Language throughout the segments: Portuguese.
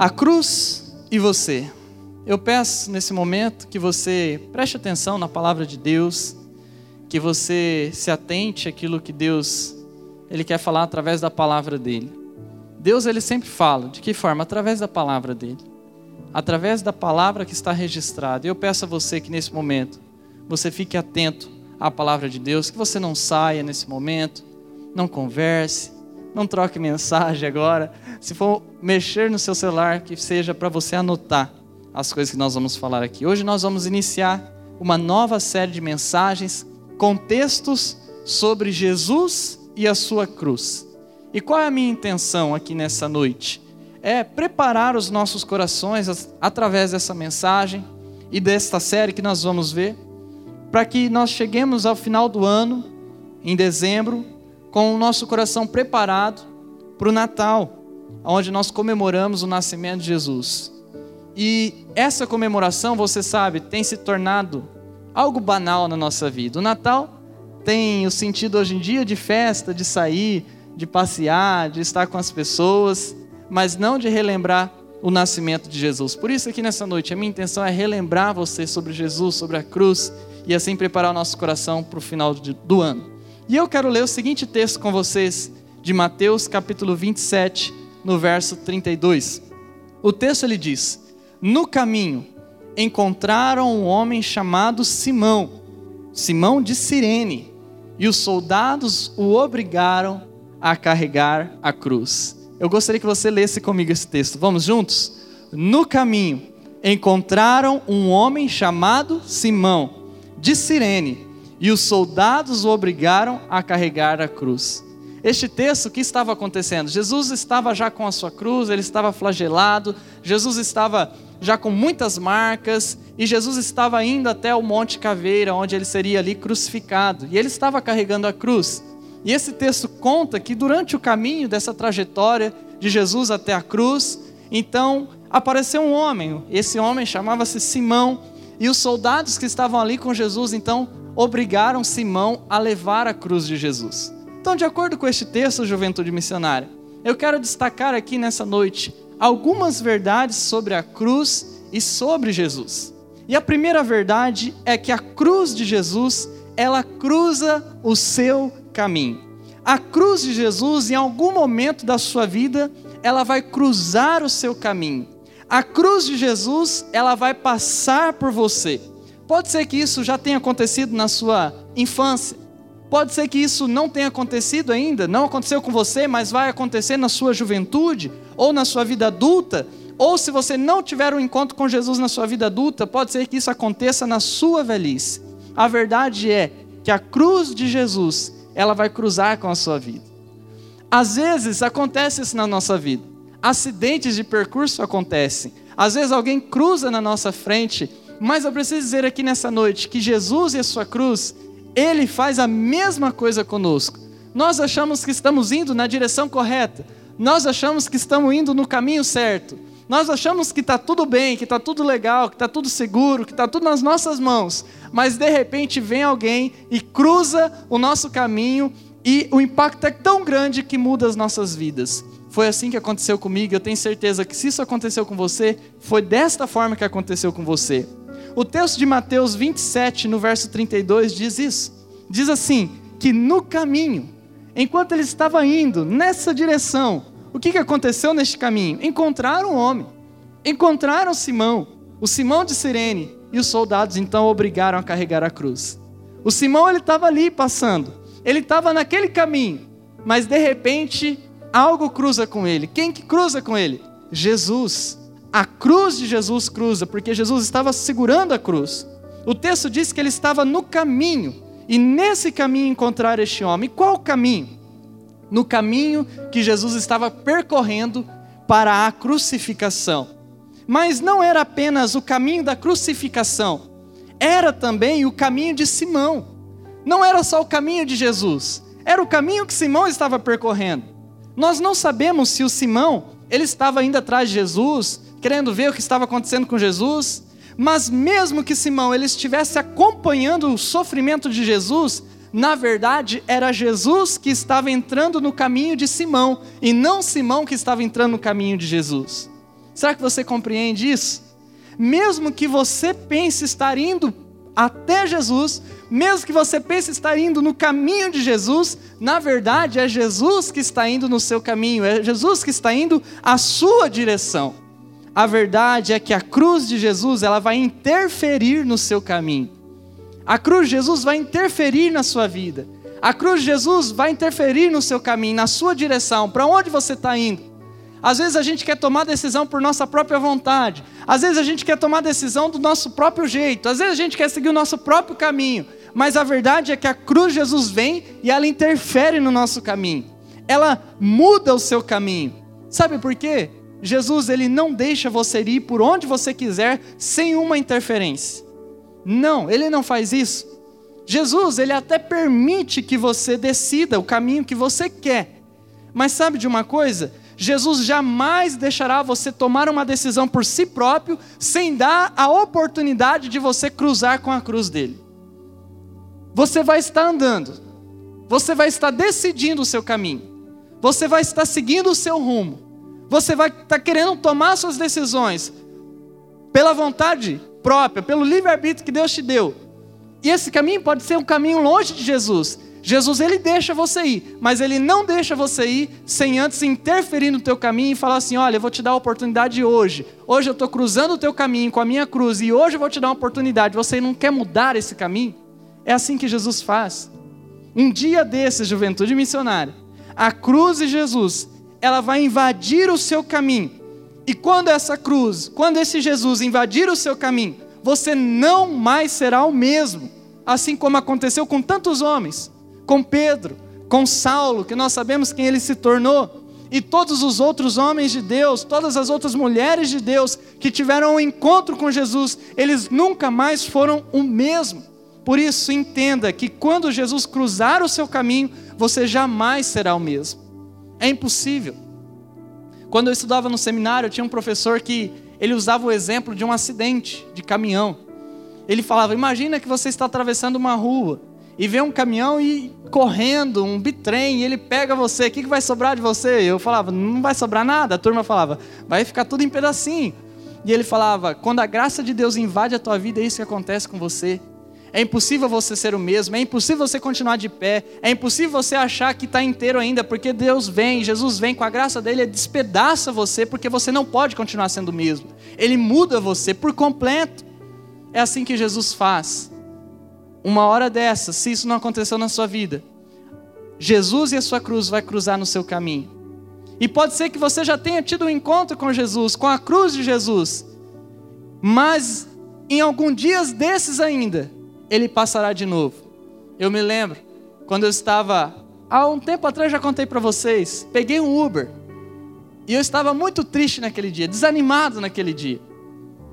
A cruz e você. Eu peço nesse momento que você preste atenção na palavra de Deus, que você se atente àquilo que Deus ele quer falar através da palavra dele. Deus ele sempre fala, de que forma? Através da palavra dele. Através da palavra que está registrada. Eu peço a você que nesse momento você fique atento à palavra de Deus, que você não saia nesse momento, não converse, não troque mensagem agora. Se for mexer no seu celular, que seja para você anotar as coisas que nós vamos falar aqui. Hoje nós vamos iniciar uma nova série de mensagens com textos sobre Jesus e a sua cruz. E qual é a minha intenção aqui nessa noite? É preparar os nossos corações através dessa mensagem e desta série que nós vamos ver, para que nós cheguemos ao final do ano, em dezembro, com o nosso coração preparado para o Natal, onde nós comemoramos o nascimento de Jesus. E essa comemoração, você sabe, tem se tornado algo banal na nossa vida. O Natal tem o sentido hoje em dia de festa, de sair, de passear, de estar com as pessoas, mas não de relembrar o nascimento de Jesus. Por isso, aqui nessa noite, a minha intenção é relembrar você sobre Jesus, sobre a cruz, e assim preparar o nosso coração para o final do ano. E eu quero ler o seguinte texto com vocês, de Mateus capítulo 27, no verso 32. O texto ele diz: No caminho encontraram um homem chamado Simão, Simão de Cirene, e os soldados o obrigaram a carregar a cruz. Eu gostaria que você lesse comigo esse texto. Vamos juntos? No caminho encontraram um homem chamado Simão de Cirene e os soldados o obrigaram a carregar a cruz. Este texto, o que estava acontecendo? Jesus estava já com a sua cruz, ele estava flagelado, Jesus estava já com muitas marcas, e Jesus estava indo até o Monte Caveira, onde ele seria ali crucificado, e ele estava carregando a cruz. E esse texto conta que durante o caminho dessa trajetória de Jesus até a cruz, então apareceu um homem, esse homem chamava-se Simão, e os soldados que estavam ali com Jesus, então, obrigaram Simão a levar a cruz de Jesus. Então, de acordo com este texto, Juventude Missionária, eu quero destacar aqui nessa noite algumas verdades sobre a cruz e sobre Jesus. E a primeira verdade é que a cruz de Jesus, ela cruza o seu caminho. A cruz de Jesus, em algum momento da sua vida, ela vai cruzar o seu caminho. A cruz de Jesus, ela vai passar por você. Pode ser que isso já tenha acontecido na sua infância. Pode ser que isso não tenha acontecido ainda, não aconteceu com você, mas vai acontecer na sua juventude ou na sua vida adulta. Ou se você não tiver um encontro com Jesus na sua vida adulta, pode ser que isso aconteça na sua velhice. A verdade é que a cruz de Jesus, ela vai cruzar com a sua vida. Às vezes acontece isso na nossa vida. Acidentes de percurso acontecem. Às vezes alguém cruza na nossa frente mas eu preciso dizer aqui nessa noite que Jesus e a sua cruz, ele faz a mesma coisa conosco. Nós achamos que estamos indo na direção correta, nós achamos que estamos indo no caminho certo, nós achamos que está tudo bem, que está tudo legal, que está tudo seguro, que está tudo nas nossas mãos, mas de repente vem alguém e cruza o nosso caminho e o impacto é tão grande que muda as nossas vidas. Foi assim que aconteceu comigo, eu tenho certeza que se isso aconteceu com você, foi desta forma que aconteceu com você. O texto de Mateus 27, no verso 32, diz isso. Diz assim: que no caminho, enquanto ele estava indo nessa direção, o que, que aconteceu neste caminho? Encontraram um homem, encontraram Simão, o Simão de Sirene, e os soldados então obrigaram a carregar a cruz. O Simão ele estava ali passando, ele estava naquele caminho, mas de repente algo cruza com ele. Quem que cruza com ele? Jesus. A cruz de Jesus cruza, porque Jesus estava segurando a cruz. O texto diz que ele estava no caminho, e nesse caminho encontrar este homem. Qual caminho? No caminho que Jesus estava percorrendo para a crucificação. Mas não era apenas o caminho da crucificação, era também o caminho de Simão. Não era só o caminho de Jesus, era o caminho que Simão estava percorrendo. Nós não sabemos se o Simão ele estava indo atrás de Jesus, querendo ver o que estava acontecendo com Jesus, mas mesmo que Simão ele estivesse acompanhando o sofrimento de Jesus, na verdade era Jesus que estava entrando no caminho de Simão e não Simão que estava entrando no caminho de Jesus. Será que você compreende isso? Mesmo que você pense estar indo até Jesus, mesmo que você pense estar indo no caminho de Jesus, na verdade é Jesus que está indo no seu caminho, é Jesus que está indo à sua direção. A verdade é que a cruz de Jesus, ela vai interferir no seu caminho. A cruz de Jesus vai interferir na sua vida. A cruz de Jesus vai interferir no seu caminho, na sua direção, para onde você está indo. Às vezes a gente quer tomar decisão por nossa própria vontade. Às vezes a gente quer tomar decisão do nosso próprio jeito. Às vezes a gente quer seguir o nosso próprio caminho. Mas a verdade é que a cruz de Jesus vem e ela interfere no nosso caminho. Ela muda o seu caminho. Sabe por quê? Jesus ele não deixa você ir por onde você quiser sem uma interferência. Não, ele não faz isso. Jesus, ele até permite que você decida o caminho que você quer. Mas sabe de uma coisa? Jesus jamais deixará você tomar uma decisão por si próprio, sem dar a oportunidade de você cruzar com a cruz dele. Você vai estar andando, você vai estar decidindo o seu caminho, você vai estar seguindo o seu rumo, você vai estar querendo tomar suas decisões pela vontade própria, pelo livre-arbítrio que Deus te deu. E esse caminho pode ser um caminho longe de Jesus, Jesus ele deixa você ir, mas ele não deixa você ir sem antes interferir no teu caminho e falar assim: olha, eu vou te dar a oportunidade hoje. Hoje eu estou cruzando o teu caminho com a minha cruz e hoje eu vou te dar uma oportunidade. Você não quer mudar esse caminho? É assim que Jesus faz. Um dia desses, juventude missionária, a cruz de Jesus, ela vai invadir o seu caminho. E quando essa cruz, quando esse Jesus invadir o seu caminho, você não mais será o mesmo, assim como aconteceu com tantos homens com Pedro, com Saulo, que nós sabemos quem ele se tornou, e todos os outros homens de Deus, todas as outras mulheres de Deus que tiveram um encontro com Jesus, eles nunca mais foram o mesmo. Por isso, entenda que quando Jesus cruzar o seu caminho, você jamais será o mesmo. É impossível. Quando eu estudava no seminário, eu tinha um professor que ele usava o exemplo de um acidente de caminhão. Ele falava: Imagina que você está atravessando uma rua e vê um caminhão e correndo, um bitrem, e ele pega você, o que, que vai sobrar de você? Eu falava, não vai sobrar nada. A turma falava, vai ficar tudo em pedacinho. E ele falava, quando a graça de Deus invade a tua vida, é isso que acontece com você. É impossível você ser o mesmo, é impossível você continuar de pé, é impossível você achar que está inteiro ainda, porque Deus vem, Jesus vem com a graça dele, ele despedaça você, porque você não pode continuar sendo o mesmo. Ele muda você por completo. É assim que Jesus faz uma hora dessa, se isso não aconteceu na sua vida, Jesus e a sua cruz vai cruzar no seu caminho. E pode ser que você já tenha tido um encontro com Jesus, com a cruz de Jesus, mas em alguns dias desses ainda, ele passará de novo. Eu me lembro, quando eu estava, há um tempo atrás já contei para vocês, peguei um Uber, e eu estava muito triste naquele dia, desanimado naquele dia.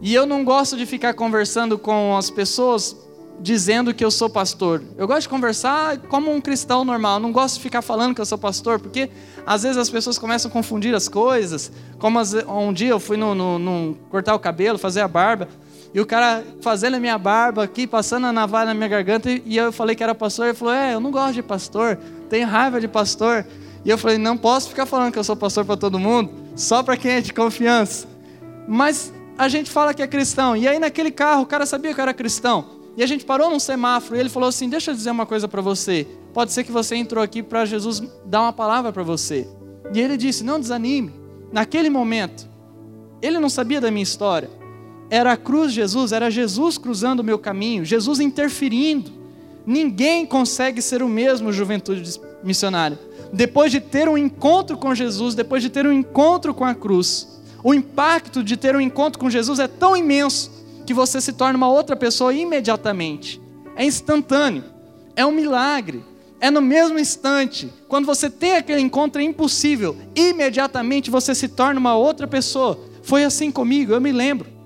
E eu não gosto de ficar conversando com as pessoas dizendo que eu sou pastor. Eu gosto de conversar como um cristão normal. Eu não gosto de ficar falando que eu sou pastor, porque às vezes as pessoas começam a confundir as coisas. Como um dia eu fui no, no, no cortar o cabelo, fazer a barba, e o cara fazendo a minha barba aqui, passando a navalha na minha garganta, e eu falei que era pastor. Ele falou: É, eu não gosto de pastor, tenho raiva de pastor. E eu falei: Não posso ficar falando que eu sou pastor para todo mundo, só para quem é de confiança. Mas a gente fala que é cristão. E aí naquele carro, o cara sabia que eu era cristão. E a gente parou num semáforo e ele falou assim: Deixa eu dizer uma coisa para você. Pode ser que você entrou aqui para Jesus dar uma palavra para você. E ele disse: Não desanime. Naquele momento, ele não sabia da minha história. Era a cruz Jesus, era Jesus cruzando o meu caminho, Jesus interferindo. Ninguém consegue ser o mesmo juventude missionária. Depois de ter um encontro com Jesus, depois de ter um encontro com a cruz, o impacto de ter um encontro com Jesus é tão imenso que você se torna uma outra pessoa imediatamente. É instantâneo, é um milagre, é no mesmo instante. Quando você tem aquele encontro é impossível, imediatamente você se torna uma outra pessoa. Foi assim comigo, eu me lembro.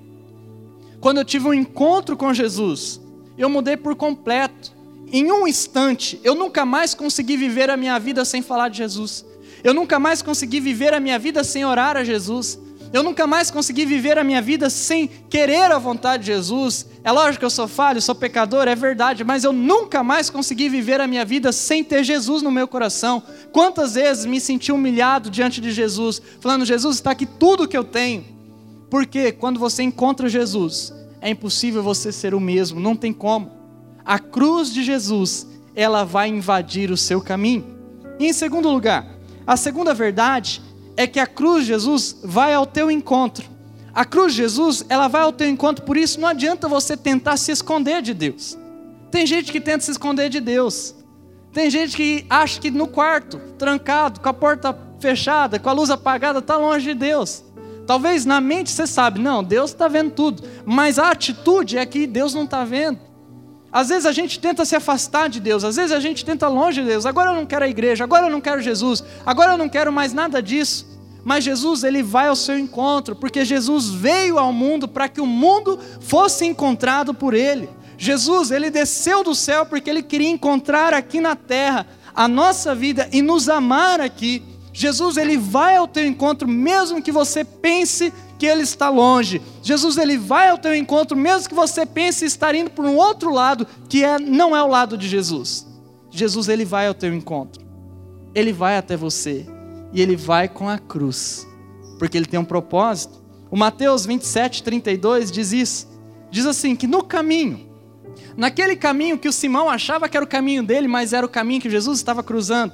Quando eu tive um encontro com Jesus, eu mudei por completo. Em um instante, eu nunca mais consegui viver a minha vida sem falar de Jesus. Eu nunca mais consegui viver a minha vida sem orar a Jesus. Eu nunca mais consegui viver a minha vida sem querer a vontade de Jesus. É lógico que eu sou falho, sou pecador, é verdade, mas eu nunca mais consegui viver a minha vida sem ter Jesus no meu coração. Quantas vezes me senti humilhado diante de Jesus, falando: Jesus, está aqui tudo que eu tenho. Porque quando você encontra Jesus, é impossível você ser o mesmo, não tem como. A cruz de Jesus, ela vai invadir o seu caminho. E em segundo lugar, a segunda verdade é que a cruz de Jesus vai ao teu encontro. A cruz de Jesus, ela vai ao teu encontro, por isso não adianta você tentar se esconder de Deus. Tem gente que tenta se esconder de Deus. Tem gente que acha que no quarto, trancado, com a porta fechada, com a luz apagada, está longe de Deus. Talvez na mente você sabe, não, Deus está vendo tudo, mas a atitude é que Deus não está vendo. Às vezes a gente tenta se afastar de Deus, às vezes a gente tenta longe de Deus. Agora eu não quero a igreja, agora eu não quero Jesus, agora eu não quero mais nada disso. Mas Jesus, ele vai ao seu encontro, porque Jesus veio ao mundo para que o mundo fosse encontrado por ele. Jesus, ele desceu do céu porque ele queria encontrar aqui na terra a nossa vida e nos amar aqui. Jesus, ele vai ao teu encontro mesmo que você pense que ele está longe. Jesus, ele vai ao teu encontro mesmo que você pense estar indo por um outro lado que é não é o lado de Jesus. Jesus, ele vai ao teu encontro. Ele vai até você e ele vai com a cruz, porque ele tem um propósito. O Mateus 27, 32 diz isso. Diz assim: que no caminho, naquele caminho que o Simão achava que era o caminho dele, mas era o caminho que Jesus estava cruzando,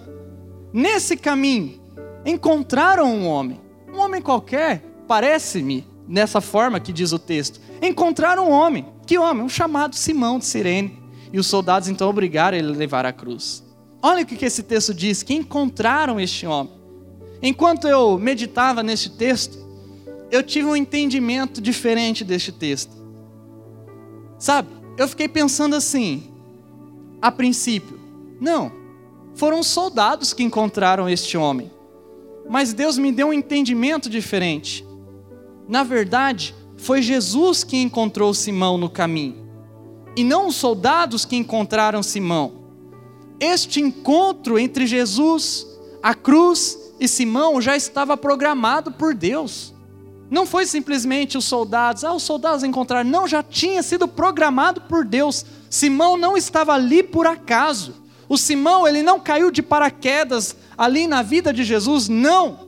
nesse caminho, encontraram um homem, um homem qualquer, parece-me, nessa forma que diz o texto. Encontraram um homem. Que homem? Um chamado Simão de Sirene. E os soldados então obrigaram ele a levar a cruz. Olha o que esse texto diz: que encontraram este homem. Enquanto eu meditava neste texto, eu tive um entendimento diferente deste texto. Sabe, eu fiquei pensando assim, a princípio, não, foram soldados que encontraram este homem. Mas Deus me deu um entendimento diferente. Na verdade, foi Jesus que encontrou Simão no caminho, e não os soldados que encontraram Simão. Este encontro entre Jesus, a cruz e Simão já estava programado por Deus. Não foi simplesmente os soldados, ah, os soldados encontraram. Não, já tinha sido programado por Deus. Simão não estava ali por acaso. O Simão, ele não caiu de paraquedas ali na vida de Jesus, não.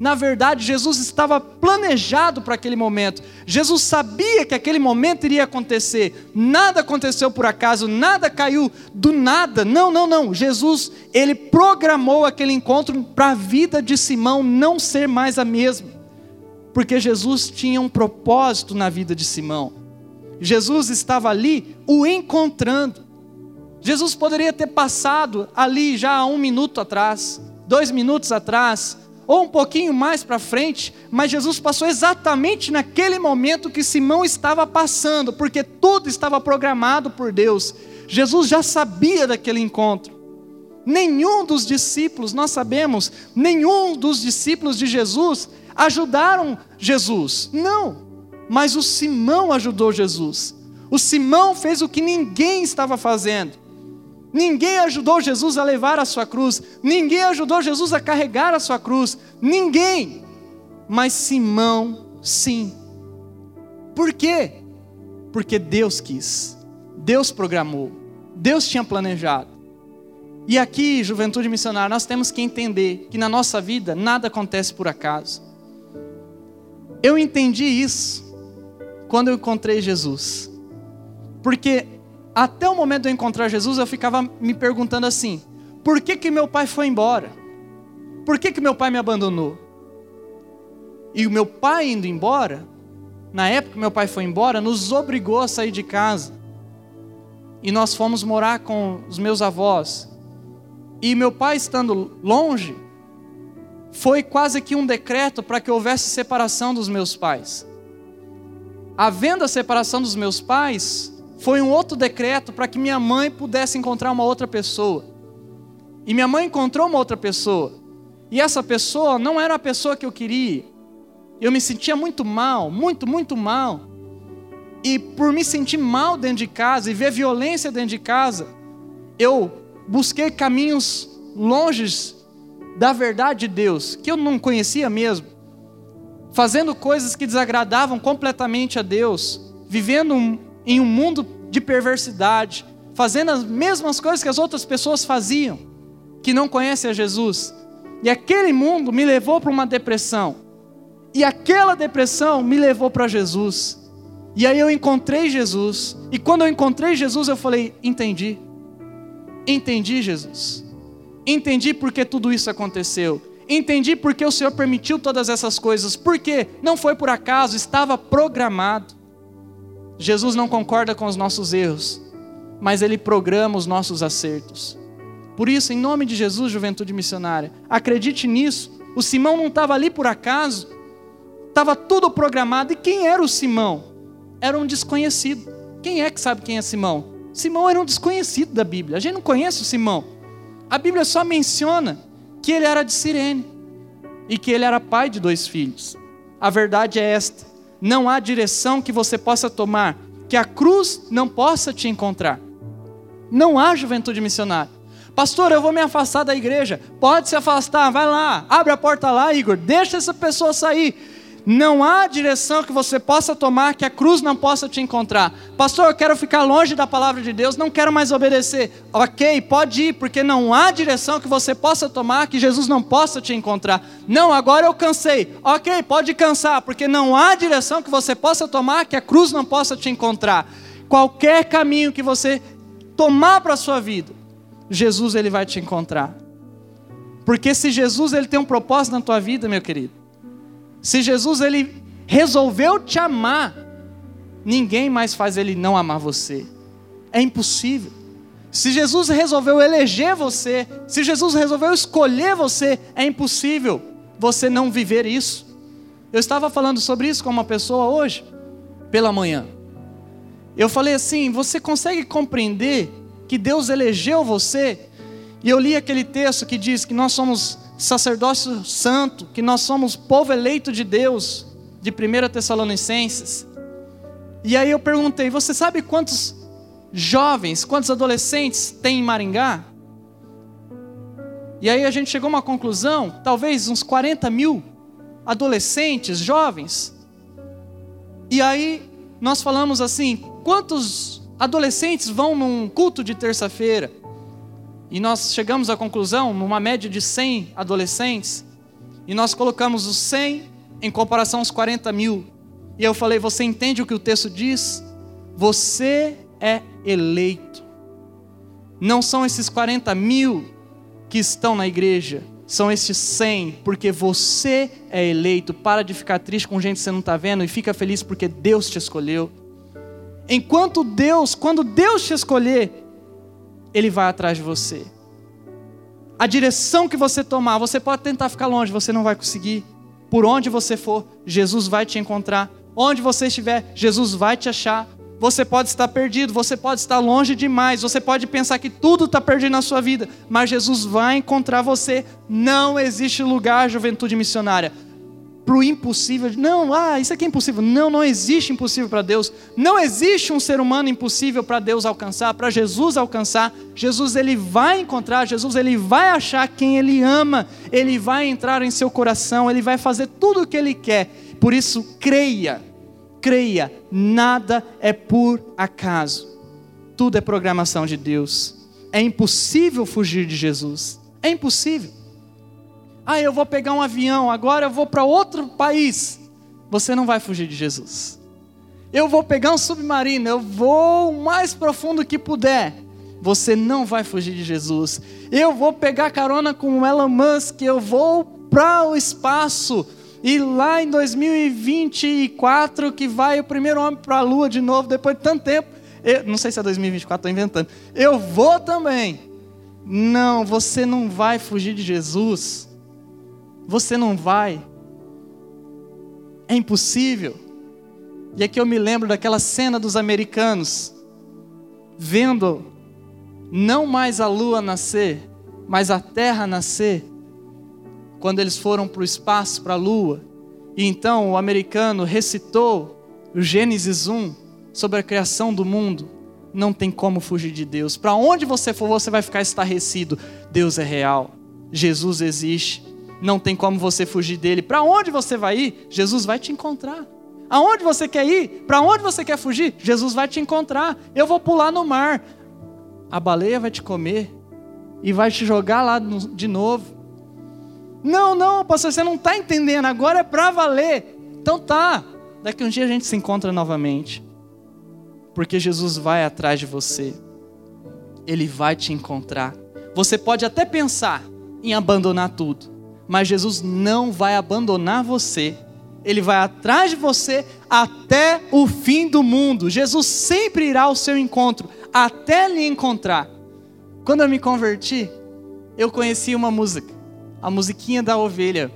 Na verdade, Jesus estava planejado para aquele momento. Jesus sabia que aquele momento iria acontecer. Nada aconteceu por acaso, nada caiu do nada. Não, não, não. Jesus, ele programou aquele encontro para a vida de Simão não ser mais a mesma. Porque Jesus tinha um propósito na vida de Simão. Jesus estava ali o encontrando. Jesus poderia ter passado ali já um minuto atrás, dois minutos atrás, ou um pouquinho mais para frente, mas Jesus passou exatamente naquele momento que Simão estava passando, porque tudo estava programado por Deus. Jesus já sabia daquele encontro. Nenhum dos discípulos, nós sabemos, nenhum dos discípulos de Jesus ajudaram Jesus. Não, mas o Simão ajudou Jesus. O Simão fez o que ninguém estava fazendo. Ninguém ajudou Jesus a levar a sua cruz, ninguém ajudou Jesus a carregar a sua cruz, ninguém. Mas Simão, sim. Por quê? Porque Deus quis, Deus programou, Deus tinha planejado. E aqui, juventude missionária, nós temos que entender que na nossa vida nada acontece por acaso. Eu entendi isso quando eu encontrei Jesus. Porque até o momento de eu encontrar Jesus, eu ficava me perguntando assim: por que, que meu pai foi embora? Por que, que meu pai me abandonou? E o meu pai indo embora, na época que meu pai foi embora, nos obrigou a sair de casa. E nós fomos morar com os meus avós. E meu pai estando longe, foi quase que um decreto para que houvesse separação dos meus pais. Havendo a separação dos meus pais, foi um outro decreto para que minha mãe pudesse encontrar uma outra pessoa. E minha mãe encontrou uma outra pessoa. E essa pessoa não era a pessoa que eu queria. Eu me sentia muito mal, muito, muito mal. E por me sentir mal dentro de casa e ver violência dentro de casa, eu busquei caminhos longes da verdade de Deus, que eu não conhecia mesmo, fazendo coisas que desagradavam completamente a Deus, vivendo um, em um mundo de perversidade, fazendo as mesmas coisas que as outras pessoas faziam, que não conhecem a Jesus. E aquele mundo me levou para uma depressão. E aquela depressão me levou para Jesus. E aí eu encontrei Jesus. E quando eu encontrei Jesus, eu falei: entendi. Entendi, Jesus. Entendi porque tudo isso aconteceu. Entendi porque o Senhor permitiu todas essas coisas. Porque não foi por acaso, estava programado. Jesus não concorda com os nossos erros, mas Ele programa os nossos acertos. Por isso, em nome de Jesus, juventude missionária, acredite nisso. O Simão não estava ali por acaso, estava tudo programado. E quem era o Simão? Era um desconhecido. Quem é que sabe quem é Simão? Simão era um desconhecido da Bíblia. A gente não conhece o Simão. A Bíblia só menciona que ele era de Cirene e que ele era pai de dois filhos. A verdade é esta: não há direção que você possa tomar que a cruz não possa te encontrar. Não há juventude missionária. Pastor, eu vou me afastar da igreja. Pode se afastar, vai lá, abre a porta lá, Igor, deixa essa pessoa sair. Não há direção que você possa tomar que a cruz não possa te encontrar. Pastor, eu quero ficar longe da palavra de Deus, não quero mais obedecer. Ok, pode ir, porque não há direção que você possa tomar que Jesus não possa te encontrar. Não, agora eu cansei. Ok, pode cansar, porque não há direção que você possa tomar que a cruz não possa te encontrar. Qualquer caminho que você tomar para a sua vida, Jesus ele vai te encontrar. Porque se Jesus ele tem um propósito na tua vida, meu querido, se Jesus ele resolveu te amar, ninguém mais faz ele não amar você. É impossível. Se Jesus resolveu eleger você, se Jesus resolveu escolher você, é impossível você não viver isso. Eu estava falando sobre isso com uma pessoa hoje, pela manhã. Eu falei assim: você consegue compreender que Deus elegeu você? E eu li aquele texto que diz que nós somos sacerdócio santo, que nós somos povo eleito de Deus, de 1 Tessalonicenses. E aí eu perguntei: você sabe quantos jovens, quantos adolescentes tem em Maringá? E aí a gente chegou a uma conclusão: talvez uns 40 mil adolescentes, jovens. E aí nós falamos assim: quantos adolescentes vão num culto de terça-feira? E nós chegamos à conclusão, numa média de 100 adolescentes, e nós colocamos os 100 em comparação aos 40 mil. E eu falei: Você entende o que o texto diz? Você é eleito. Não são esses 40 mil que estão na igreja, são esses 100, porque você é eleito. Para de ficar triste com gente que você não está vendo e fica feliz porque Deus te escolheu. Enquanto Deus, quando Deus te escolher, ele vai atrás de você. A direção que você tomar, você pode tentar ficar longe, você não vai conseguir. Por onde você for, Jesus vai te encontrar. Onde você estiver, Jesus vai te achar. Você pode estar perdido, você pode estar longe demais, você pode pensar que tudo está perdido na sua vida, mas Jesus vai encontrar você. Não existe lugar, juventude missionária para o impossível. Não, ah, isso aqui é impossível. Não, não existe impossível para Deus. Não existe um ser humano impossível para Deus alcançar, para Jesus alcançar. Jesus ele vai encontrar, Jesus ele vai achar quem ele ama, ele vai entrar em seu coração, ele vai fazer tudo o que ele quer. Por isso, creia, creia, nada é por acaso. Tudo é programação de Deus. É impossível fugir de Jesus. É impossível. Ah, eu vou pegar um avião, agora eu vou para outro país. Você não vai fugir de Jesus. Eu vou pegar um submarino, eu vou o mais profundo que puder. Você não vai fugir de Jesus. Eu vou pegar carona com o Elon Musk, eu vou para o espaço. E lá em 2024 que vai o primeiro homem para a lua de novo, depois de tanto tempo. Eu, não sei se é 2024, estou inventando. Eu vou também. Não, você não vai fugir de Jesus. Você não vai. É impossível. E aqui eu me lembro daquela cena dos americanos vendo não mais a lua nascer, mas a terra nascer, quando eles foram para o espaço, para a lua. E então o americano recitou o Gênesis 1 sobre a criação do mundo. Não tem como fugir de Deus. Para onde você for, você vai ficar estarrecido. Deus é real. Jesus existe não tem como você fugir dele. Para onde você vai ir? Jesus vai te encontrar. Aonde você quer ir? Para onde você quer fugir? Jesus vai te encontrar. Eu vou pular no mar. A baleia vai te comer e vai te jogar lá de novo. Não, não, pastor, você não está entendendo, agora é para valer. Então tá, daqui um dia a gente se encontra novamente. Porque Jesus vai atrás de você. Ele vai te encontrar. Você pode até pensar em abandonar tudo, mas Jesus não vai abandonar você. Ele vai atrás de você até o fim do mundo. Jesus sempre irá ao seu encontro, até lhe encontrar. Quando eu me converti, eu conheci uma música, a musiquinha da ovelha.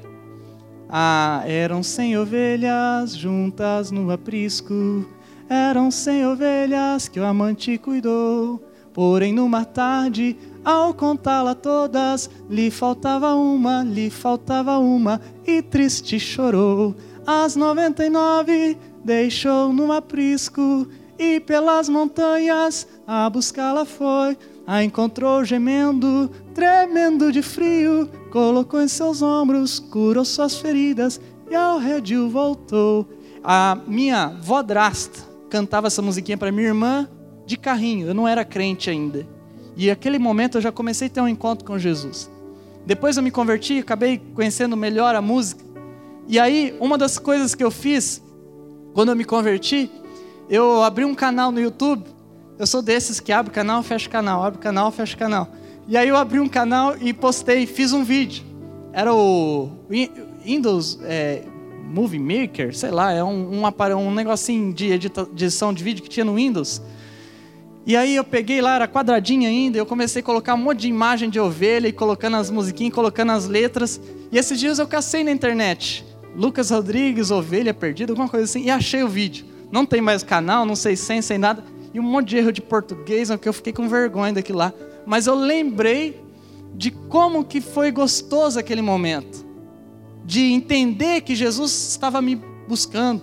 Ah, eram cem ovelhas juntas no aprisco, eram cem ovelhas que o amante cuidou. Porém, numa tarde, ao contá-la todas, lhe faltava uma, lhe faltava uma, e triste chorou. As noventa e nove deixou no aprisco, e pelas montanhas a buscá-la foi. A encontrou gemendo, tremendo de frio, colocou em seus ombros, curou suas feridas e ao redil voltou. A minha vodrasta cantava essa musiquinha para minha irmã de carrinho, eu não era crente ainda. E naquele momento eu já comecei a ter um encontro com Jesus. Depois eu me converti, acabei conhecendo melhor a música. E aí, uma das coisas que eu fiz quando eu me converti, eu abri um canal no YouTube eu sou desses que abre canal, fecha canal, abre canal, fecha canal. E aí eu abri um canal e postei, fiz um vídeo. Era o Windows é, Movie Maker, sei lá, é um, um, um negocinho de edição de vídeo que tinha no Windows. E aí eu peguei lá, era quadradinho ainda, eu comecei a colocar um monte de imagem de ovelha e colocando as musiquinhas, colocando as letras. E esses dias eu cacei na internet. Lucas Rodrigues, ovelha perdida, alguma coisa assim, e achei o vídeo. Não tem mais canal, não sei sem, sem nada e um monte de erro de português, que eu fiquei com vergonha daquilo lá. Mas eu lembrei de como que foi gostoso aquele momento, de entender que Jesus estava me buscando.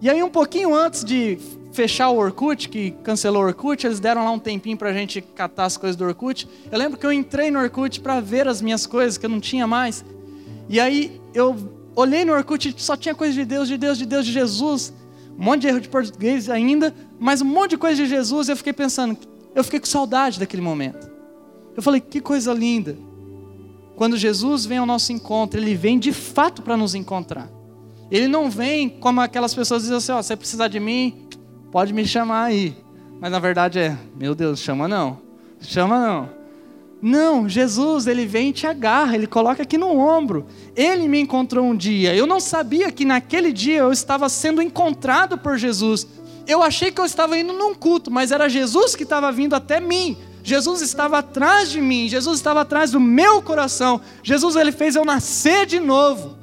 E aí um pouquinho antes de fechar o Orkut, que cancelou o Orkut, eles deram lá um tempinho para a gente catar as coisas do Orkut. Eu lembro que eu entrei no Orkut para ver as minhas coisas que eu não tinha mais. E aí eu olhei no Orkut e só tinha coisa de Deus, de Deus, de Deus, de Jesus um monte de erro de português ainda, mas um monte de coisa de Jesus. E eu fiquei pensando, eu fiquei com saudade daquele momento. Eu falei, que coisa linda. Quando Jesus vem ao nosso encontro, ele vem de fato para nos encontrar. Ele não vem como aquelas pessoas dizem assim: ó, você precisar de mim, pode me chamar aí. Mas na verdade é, meu Deus, chama não, chama não. Não, Jesus, ele vem e te agarra, ele coloca aqui no ombro. Ele me encontrou um dia. Eu não sabia que naquele dia eu estava sendo encontrado por Jesus. Eu achei que eu estava indo num culto, mas era Jesus que estava vindo até mim. Jesus estava atrás de mim, Jesus estava atrás do meu coração. Jesus ele fez eu nascer de novo.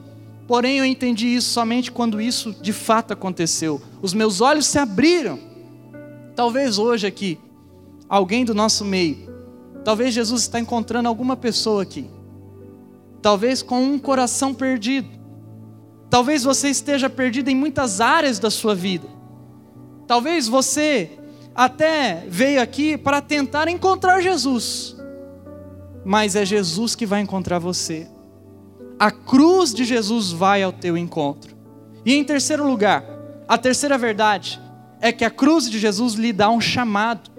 Porém eu entendi isso somente quando isso de fato aconteceu. Os meus olhos se abriram. Talvez hoje aqui alguém do nosso meio Talvez Jesus está encontrando alguma pessoa aqui. Talvez com um coração perdido. Talvez você esteja perdido em muitas áreas da sua vida. Talvez você até veio aqui para tentar encontrar Jesus. Mas é Jesus que vai encontrar você. A cruz de Jesus vai ao teu encontro. E em terceiro lugar, a terceira verdade é que a cruz de Jesus lhe dá um chamado.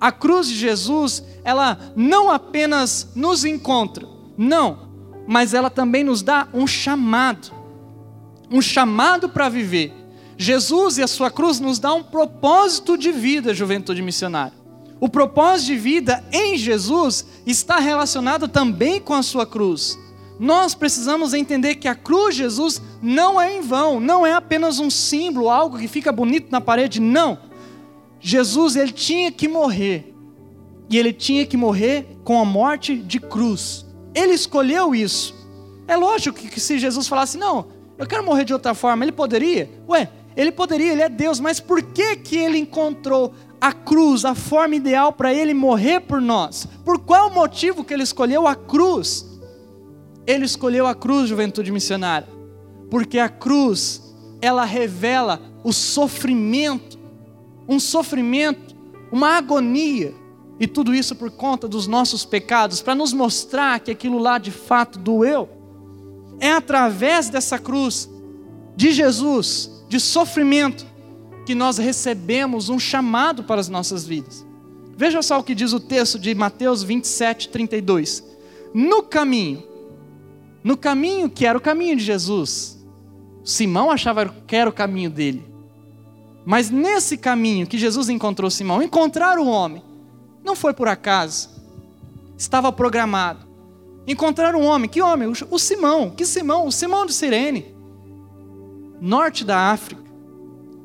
A cruz de Jesus, ela não apenas nos encontra, não, mas ela também nos dá um chamado. Um chamado para viver. Jesus e a sua cruz nos dá um propósito de vida, juventude missionária. O propósito de vida em Jesus está relacionado também com a sua cruz. Nós precisamos entender que a cruz de Jesus não é em vão, não é apenas um símbolo, algo que fica bonito na parede, não Jesus ele tinha que morrer. E ele tinha que morrer com a morte de cruz. Ele escolheu isso. É lógico que, que se Jesus falasse, não, eu quero morrer de outra forma, ele poderia? Ué, ele poderia, ele é Deus, mas por que, que ele encontrou a cruz, a forma ideal para ele morrer por nós? Por qual motivo que ele escolheu a cruz? Ele escolheu a cruz, juventude missionária, porque a cruz, ela revela o sofrimento um sofrimento, uma agonia, e tudo isso por conta dos nossos pecados, para nos mostrar que aquilo lá de fato doeu. É através dessa cruz de Jesus, de sofrimento, que nós recebemos um chamado para as nossas vidas. Veja só o que diz o texto de Mateus 27, 32. No caminho, no caminho que era o caminho de Jesus. Simão achava que era o caminho dele. Mas nesse caminho que Jesus encontrou Simão, encontrar o homem, não foi por acaso, estava programado. Encontrar um homem, que homem? O Simão, que Simão? O Simão de Sirene, norte da África.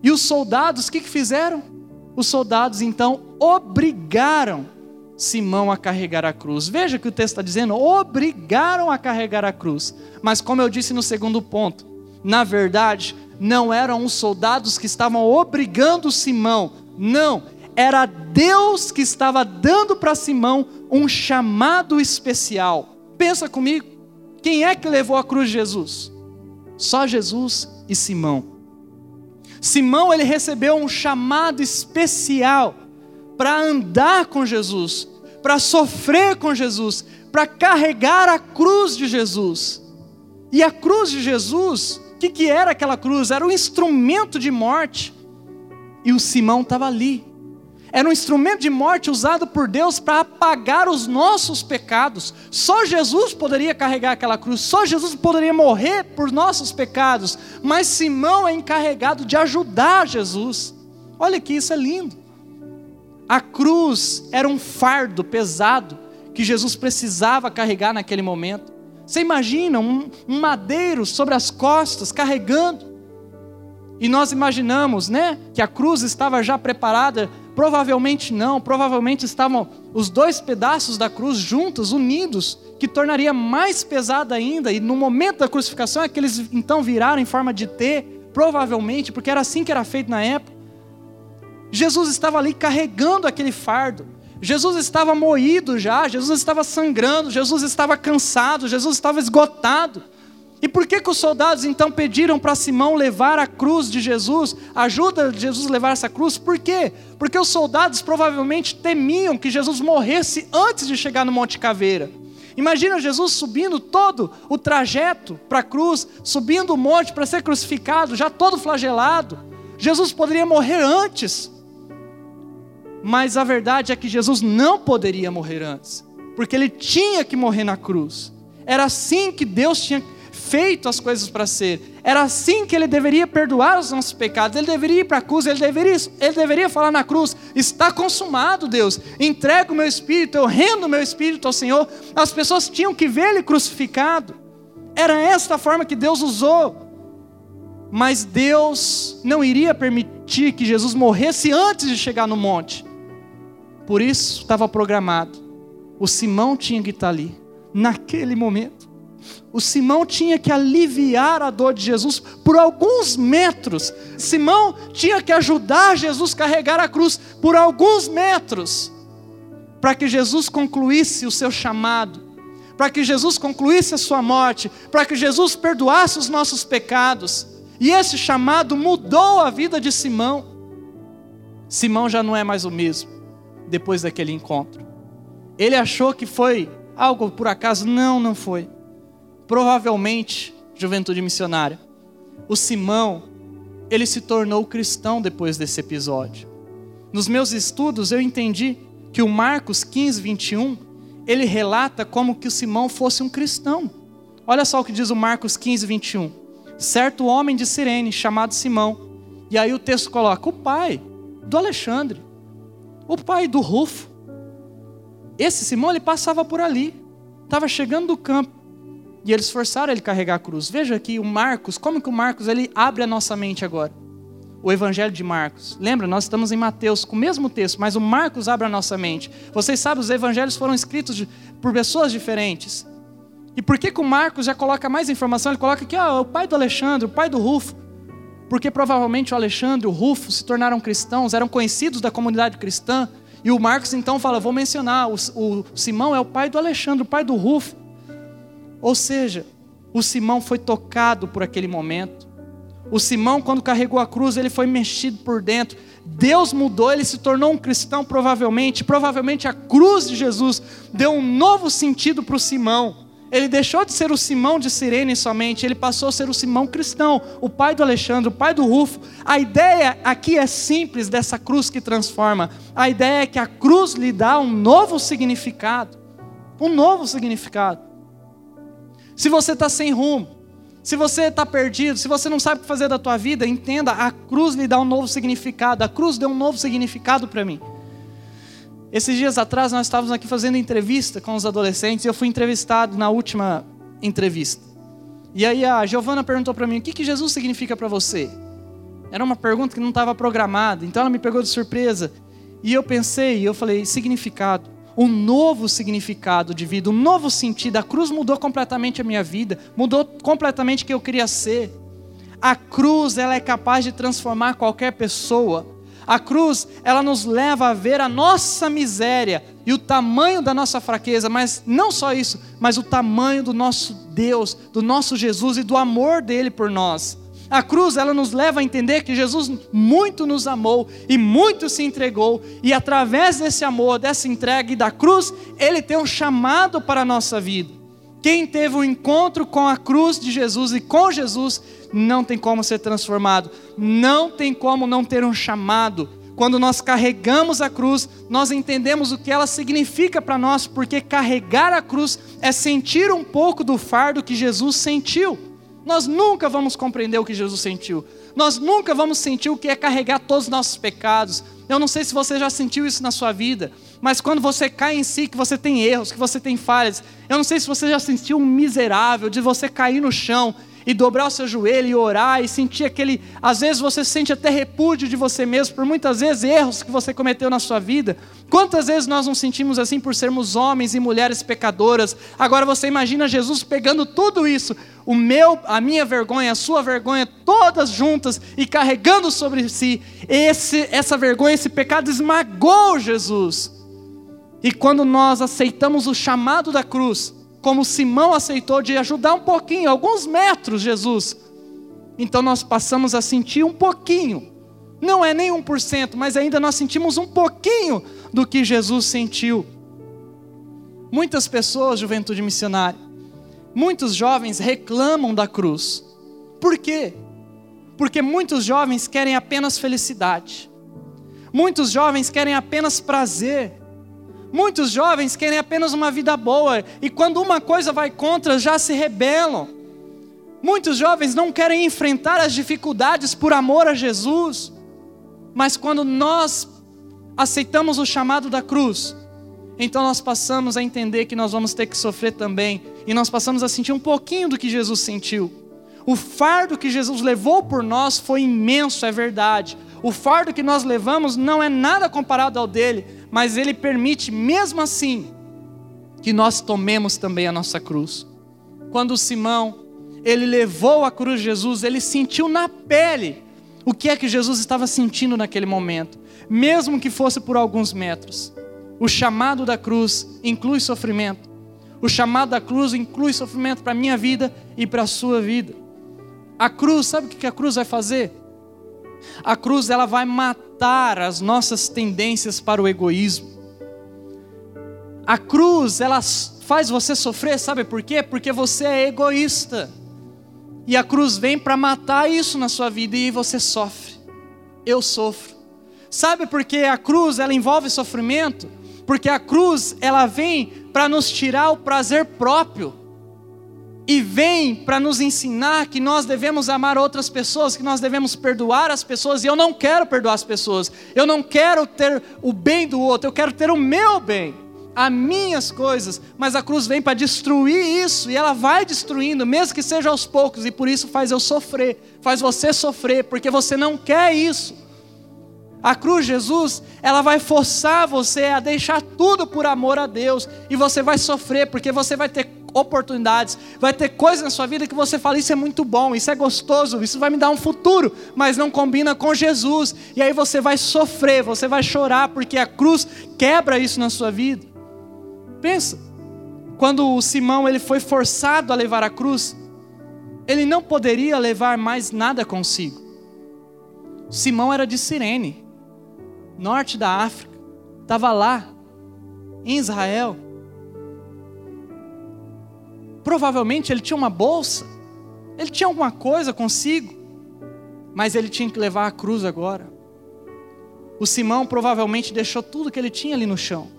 E os soldados, o que, que fizeram? Os soldados então obrigaram Simão a carregar a cruz. Veja que o texto está dizendo: obrigaram a carregar a cruz. Mas, como eu disse no segundo ponto, na verdade, não eram os soldados que estavam obrigando Simão, não, era Deus que estava dando para Simão um chamado especial. Pensa comigo, quem é que levou a cruz de Jesus? Só Jesus e Simão. Simão ele recebeu um chamado especial para andar com Jesus, para sofrer com Jesus, para carregar a cruz de Jesus. E a cruz de Jesus o que, que era aquela cruz? Era um instrumento de morte. E o Simão estava ali. Era um instrumento de morte usado por Deus para apagar os nossos pecados. Só Jesus poderia carregar aquela cruz, só Jesus poderia morrer por nossos pecados. Mas Simão é encarregado de ajudar Jesus. Olha que isso é lindo. A cruz era um fardo pesado que Jesus precisava carregar naquele momento. Você imagina um, madeiro sobre as costas, carregando. E nós imaginamos, né, que a cruz estava já preparada. Provavelmente não, provavelmente estavam os dois pedaços da cruz juntos, unidos, que tornaria mais pesada ainda. E no momento da crucificação é que eles então viraram em forma de T, provavelmente, porque era assim que era feito na época. Jesus estava ali carregando aquele fardo. Jesus estava moído já, Jesus estava sangrando, Jesus estava cansado, Jesus estava esgotado. E por que, que os soldados então pediram para Simão levar a cruz de Jesus? Ajuda Jesus a levar essa cruz? Por quê? Porque os soldados provavelmente temiam que Jesus morresse antes de chegar no Monte Caveira. Imagina Jesus subindo todo o trajeto para a cruz, subindo o monte para ser crucificado, já todo flagelado. Jesus poderia morrer antes. Mas a verdade é que Jesus não poderia morrer antes, porque ele tinha que morrer na cruz. Era assim que Deus tinha feito as coisas para ser. Era assim que ele deveria perdoar os nossos pecados. Ele deveria ir para a cruz, ele deveria, ele deveria falar na cruz: Está consumado, Deus. Entrego o meu espírito, eu rendo o meu espírito ao Senhor. As pessoas tinham que ver ele crucificado. Era esta forma que Deus usou. Mas Deus não iria permitir que Jesus morresse antes de chegar no monte. Por isso estava programado. O Simão tinha que estar ali, naquele momento. O Simão tinha que aliviar a dor de Jesus por alguns metros. Simão tinha que ajudar Jesus a carregar a cruz por alguns metros, para que Jesus concluísse o seu chamado, para que Jesus concluísse a sua morte, para que Jesus perdoasse os nossos pecados. E esse chamado mudou a vida de Simão. Simão já não é mais o mesmo depois daquele encontro. Ele achou que foi algo por acaso? Não, não foi. Provavelmente, juventude missionária, o Simão, ele se tornou cristão depois desse episódio. Nos meus estudos eu entendi que o Marcos 15, 21, ele relata como que o Simão fosse um cristão. Olha só o que diz o Marcos 15, 21. Certo homem de Sirene, chamado Simão. E aí o texto coloca: o pai do Alexandre o pai do Rufo. Esse Simão, ele passava por ali, estava chegando do campo, e eles forçaram ele carregar a cruz. Veja aqui o Marcos, como que o Marcos ele abre a nossa mente agora? O Evangelho de Marcos. Lembra, nós estamos em Mateus com o mesmo texto, mas o Marcos abre a nossa mente. Vocês sabem, os evangelhos foram escritos de, por pessoas diferentes. E por que, que o Marcos já coloca mais informação? Ele coloca aqui, ó, o pai do Alexandre, o pai do Rufo. Porque provavelmente o Alexandre e o Rufo se tornaram cristãos, eram conhecidos da comunidade cristã. E o Marcos então fala: vou mencionar, o, o Simão é o pai do Alexandre, o pai do Rufo. Ou seja, o Simão foi tocado por aquele momento. O Simão, quando carregou a cruz, ele foi mexido por dentro. Deus mudou, ele se tornou um cristão, provavelmente. Provavelmente a cruz de Jesus deu um novo sentido para o Simão. Ele deixou de ser o Simão de Sirene somente, ele passou a ser o Simão cristão, o pai do Alexandre, o pai do Rufo. A ideia aqui é simples dessa cruz que transforma. A ideia é que a cruz lhe dá um novo significado. Um novo significado. Se você está sem rumo, se você está perdido, se você não sabe o que fazer da tua vida, entenda, a cruz lhe dá um novo significado. A cruz deu um novo significado para mim. Esses dias atrás nós estávamos aqui fazendo entrevista com os adolescentes e eu fui entrevistado na última entrevista. E aí a Giovana perguntou para mim: "O que que Jesus significa para você?" Era uma pergunta que não estava programada, então ela me pegou de surpresa. E eu pensei, eu falei: "Significado um novo significado de vida, um novo sentido. A cruz mudou completamente a minha vida, mudou completamente o que eu queria ser. A cruz, ela é capaz de transformar qualquer pessoa. A cruz, ela nos leva a ver a nossa miséria e o tamanho da nossa fraqueza, mas não só isso, mas o tamanho do nosso Deus, do nosso Jesus e do amor dele por nós. A cruz, ela nos leva a entender que Jesus muito nos amou e muito se entregou, e através desse amor, dessa entrega e da cruz, ele tem um chamado para a nossa vida. Quem teve um encontro com a cruz de Jesus e com Jesus, não tem como ser transformado, não tem como não ter um chamado. Quando nós carregamos a cruz, nós entendemos o que ela significa para nós, porque carregar a cruz é sentir um pouco do fardo que Jesus sentiu. Nós nunca vamos compreender o que Jesus sentiu. Nós nunca vamos sentir o que é carregar todos os nossos pecados. Eu não sei se você já sentiu isso na sua vida, mas quando você cai em si, que você tem erros, que você tem falhas, eu não sei se você já sentiu um miserável de você cair no chão e dobrar o seu joelho e orar e sentir aquele. Às vezes você sente até repúdio de você mesmo por muitas vezes erros que você cometeu na sua vida. Quantas vezes nós nos sentimos assim por sermos homens e mulheres pecadoras? Agora você imagina Jesus pegando tudo isso, o meu, a minha vergonha, a sua vergonha, todas juntas e carregando sobre si. Esse, essa vergonha, esse pecado esmagou Jesus. E quando nós aceitamos o chamado da cruz, como Simão aceitou de ajudar um pouquinho, alguns metros, Jesus. Então nós passamos a sentir um pouquinho, não é nem um por cento, mas ainda nós sentimos um pouquinho do que Jesus sentiu. Muitas pessoas, juventude missionária, muitos jovens reclamam da cruz. Por quê? Porque muitos jovens querem apenas felicidade, muitos jovens querem apenas prazer, Muitos jovens querem apenas uma vida boa e quando uma coisa vai contra já se rebelam. Muitos jovens não querem enfrentar as dificuldades por amor a Jesus, mas quando nós aceitamos o chamado da cruz, então nós passamos a entender que nós vamos ter que sofrer também, e nós passamos a sentir um pouquinho do que Jesus sentiu. O fardo que Jesus levou por nós foi imenso, é verdade. O fardo que nós levamos não é nada comparado ao dele, mas Ele permite, mesmo assim, que nós tomemos também a nossa cruz. Quando Simão, ele levou a cruz de Jesus, ele sentiu na pele o que é que Jesus estava sentindo naquele momento, mesmo que fosse por alguns metros. O chamado da cruz inclui sofrimento. O chamado da cruz inclui sofrimento para a minha vida e para a sua vida. A cruz, sabe o que a cruz vai fazer? A cruz ela vai matar as nossas tendências para o egoísmo. A cruz ela faz você sofrer, sabe por quê? Porque você é egoísta. E a cruz vem para matar isso na sua vida e você sofre. Eu sofro. Sabe por que a cruz ela envolve sofrimento? Porque a cruz ela vem para nos tirar o prazer próprio e vem para nos ensinar que nós devemos amar outras pessoas, que nós devemos perdoar as pessoas, e eu não quero perdoar as pessoas, eu não quero ter o bem do outro, eu quero ter o meu bem, as minhas coisas, mas a cruz vem para destruir isso, e ela vai destruindo, mesmo que seja aos poucos, e por isso faz eu sofrer, faz você sofrer, porque você não quer isso. A cruz Jesus, ela vai forçar você a deixar tudo por amor a Deus, e você vai sofrer, porque você vai ter oportunidades, vai ter coisas na sua vida que você fala: Isso é muito bom, isso é gostoso, isso vai me dar um futuro, mas não combina com Jesus. E aí você vai sofrer, você vai chorar, porque a cruz quebra isso na sua vida. Pensa, quando o Simão ele foi forçado a levar a cruz, ele não poderia levar mais nada consigo. Simão era de Cirene, norte da África, estava lá, em Israel. Provavelmente ele tinha uma bolsa, ele tinha alguma coisa consigo, mas ele tinha que levar a cruz agora. O Simão provavelmente deixou tudo que ele tinha ali no chão.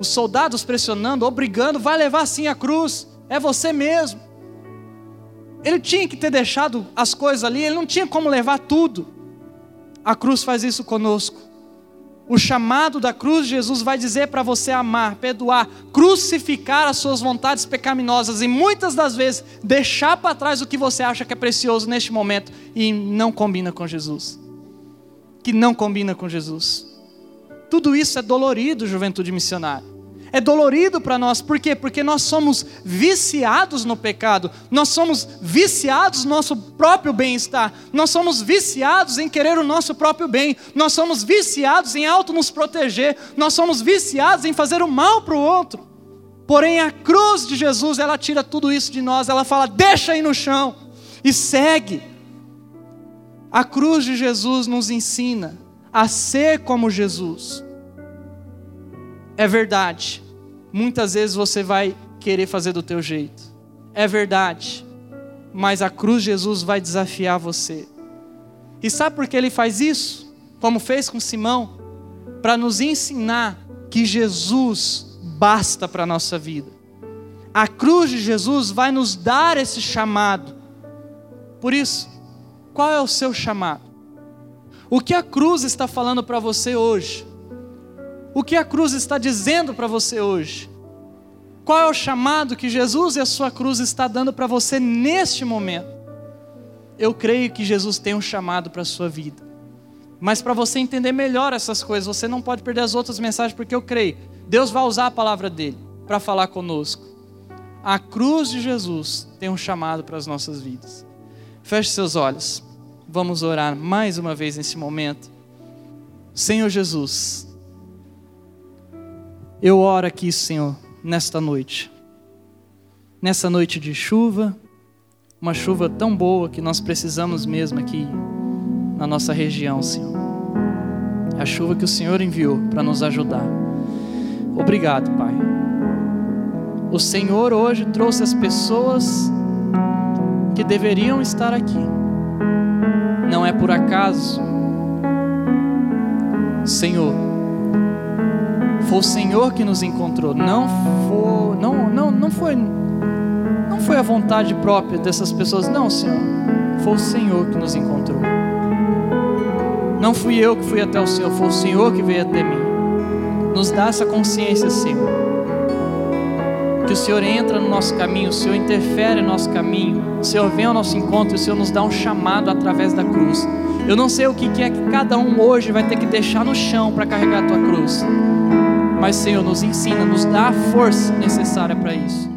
Os soldados pressionando, obrigando, vai levar sim a cruz. é você mesmo. Ele tinha que ter deixado as coisas ali, ele não tinha como levar tudo. A cruz faz isso conosco. O chamado da cruz, Jesus vai dizer para você amar, perdoar, crucificar as suas vontades pecaminosas e muitas das vezes deixar para trás o que você acha que é precioso neste momento e não combina com Jesus. Que não combina com Jesus. Tudo isso é dolorido, juventude missionária é dolorido para nós, por quê? Porque nós somos viciados no pecado, nós somos viciados no nosso próprio bem-estar, nós somos viciados em querer o nosso próprio bem, nós somos viciados em auto nos proteger, nós somos viciados em fazer o mal para o outro. Porém, a cruz de Jesus, ela tira tudo isso de nós, ela fala: deixa aí no chão e segue. A cruz de Jesus nos ensina a ser como Jesus. É verdade. Muitas vezes você vai querer fazer do teu jeito. É verdade. Mas a cruz de Jesus vai desafiar você. E sabe por que ele faz isso? Como fez com Simão? Para nos ensinar que Jesus basta para a nossa vida. A cruz de Jesus vai nos dar esse chamado. Por isso, qual é o seu chamado? O que a cruz está falando para você hoje? O que a cruz está dizendo para você hoje? Qual é o chamado que Jesus e a sua cruz está dando para você neste momento? Eu creio que Jesus tem um chamado para a sua vida. Mas para você entender melhor essas coisas, você não pode perder as outras mensagens, porque eu creio. Deus vai usar a palavra dele para falar conosco. A cruz de Jesus tem um chamado para as nossas vidas. Feche seus olhos. Vamos orar mais uma vez nesse momento. Senhor Jesus, eu oro aqui, Senhor, nesta noite. Nessa noite de chuva, uma chuva tão boa que nós precisamos mesmo aqui na nossa região, Senhor. É a chuva que o Senhor enviou para nos ajudar. Obrigado, Pai. O Senhor hoje trouxe as pessoas que deveriam estar aqui. Não é por acaso. Senhor, foi o Senhor que nos encontrou. Não foi, não, não, não foi, não foi a vontade própria dessas pessoas. Não, Senhor. Foi o Senhor que nos encontrou. Não fui eu que fui até o Senhor, foi o Senhor que veio até mim. Nos dá essa consciência, Senhor. Que o Senhor entra no nosso caminho, o Senhor interfere no nosso caminho, o Senhor vem ao nosso encontro o Senhor nos dá um chamado através da cruz. Eu não sei o que é que cada um hoje vai ter que deixar no chão para carregar a tua cruz. Mas, Senhor, nos ensina, nos dá a força necessária para isso.